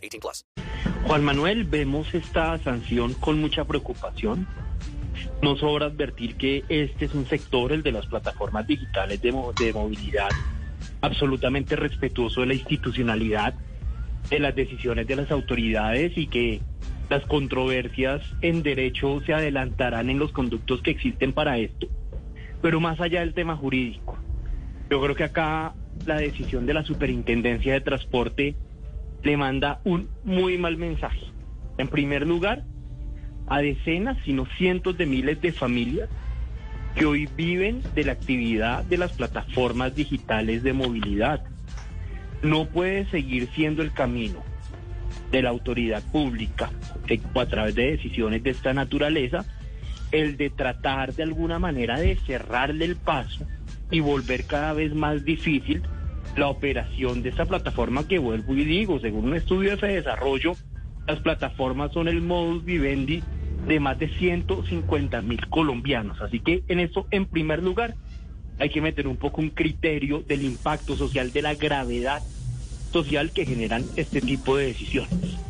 18 plus. Juan Manuel, vemos esta sanción con mucha preocupación. No sobra advertir que este es un sector, el de las plataformas digitales de, de movilidad, absolutamente respetuoso de la institucionalidad, de las decisiones de las autoridades y que las controversias en derecho se adelantarán en los conductos que existen para esto. Pero más allá del tema jurídico, yo creo que acá la decisión de la Superintendencia de Transporte le manda un muy mal mensaje. En primer lugar, a decenas, sino cientos de miles de familias que hoy viven de la actividad de las plataformas digitales de movilidad. No puede seguir siendo el camino de la autoridad pública a través de decisiones de esta naturaleza el de tratar de alguna manera de cerrarle el paso y volver cada vez más difícil la operación de esta plataforma que vuelvo y digo, según un estudio de Desarrollo, las plataformas son el modus vivendi de más de 150 mil colombianos. Así que en eso, en primer lugar, hay que meter un poco un criterio del impacto social, de la gravedad social que generan este tipo de decisiones.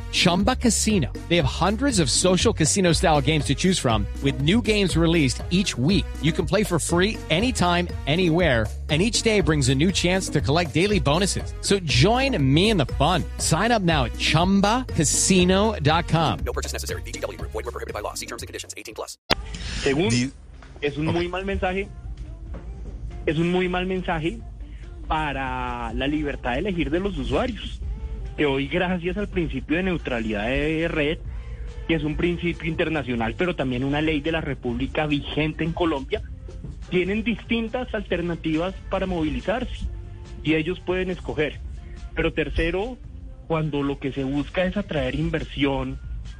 Chumba Casino. They have hundreds of social casino style games to choose from with new games released each week. You can play for free anytime, anywhere and each day brings a new chance to collect daily bonuses. So join me in the fun. Sign up now at ChumbaCasino.com. No purchase necessary. BGW. Void were prohibited by law. See terms and conditions. 18 plus. Según Di- es un muy mal mensaje, es un muy mal mensaje para la libertad de elegir de los usuarios, hoy gracias al principio de neutralidad de red, que es un principio internacional, pero también una ley de la República vigente en Colombia, tienen distintas alternativas para movilizarse y ellos pueden escoger. Pero tercero, cuando lo que se busca es atraer inversión,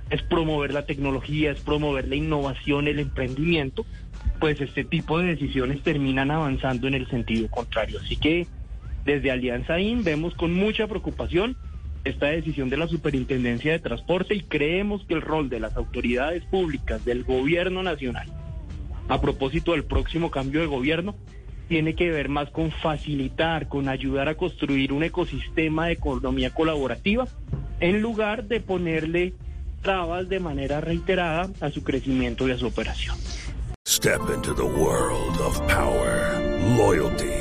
es promover la tecnología, es promover la innovación, el emprendimiento, pues este tipo de decisiones terminan avanzando en el sentido contrario. Así que desde Alianza IN vemos con mucha preocupación esta decisión de la Superintendencia de Transporte y creemos que el rol de las autoridades públicas del gobierno nacional a propósito del próximo cambio de gobierno, tiene que ver más con facilitar, con ayudar a construir un ecosistema de economía colaborativa, en lugar de ponerle trabas de manera reiterada a su crecimiento y a su operación. Step into the world of power, loyalty,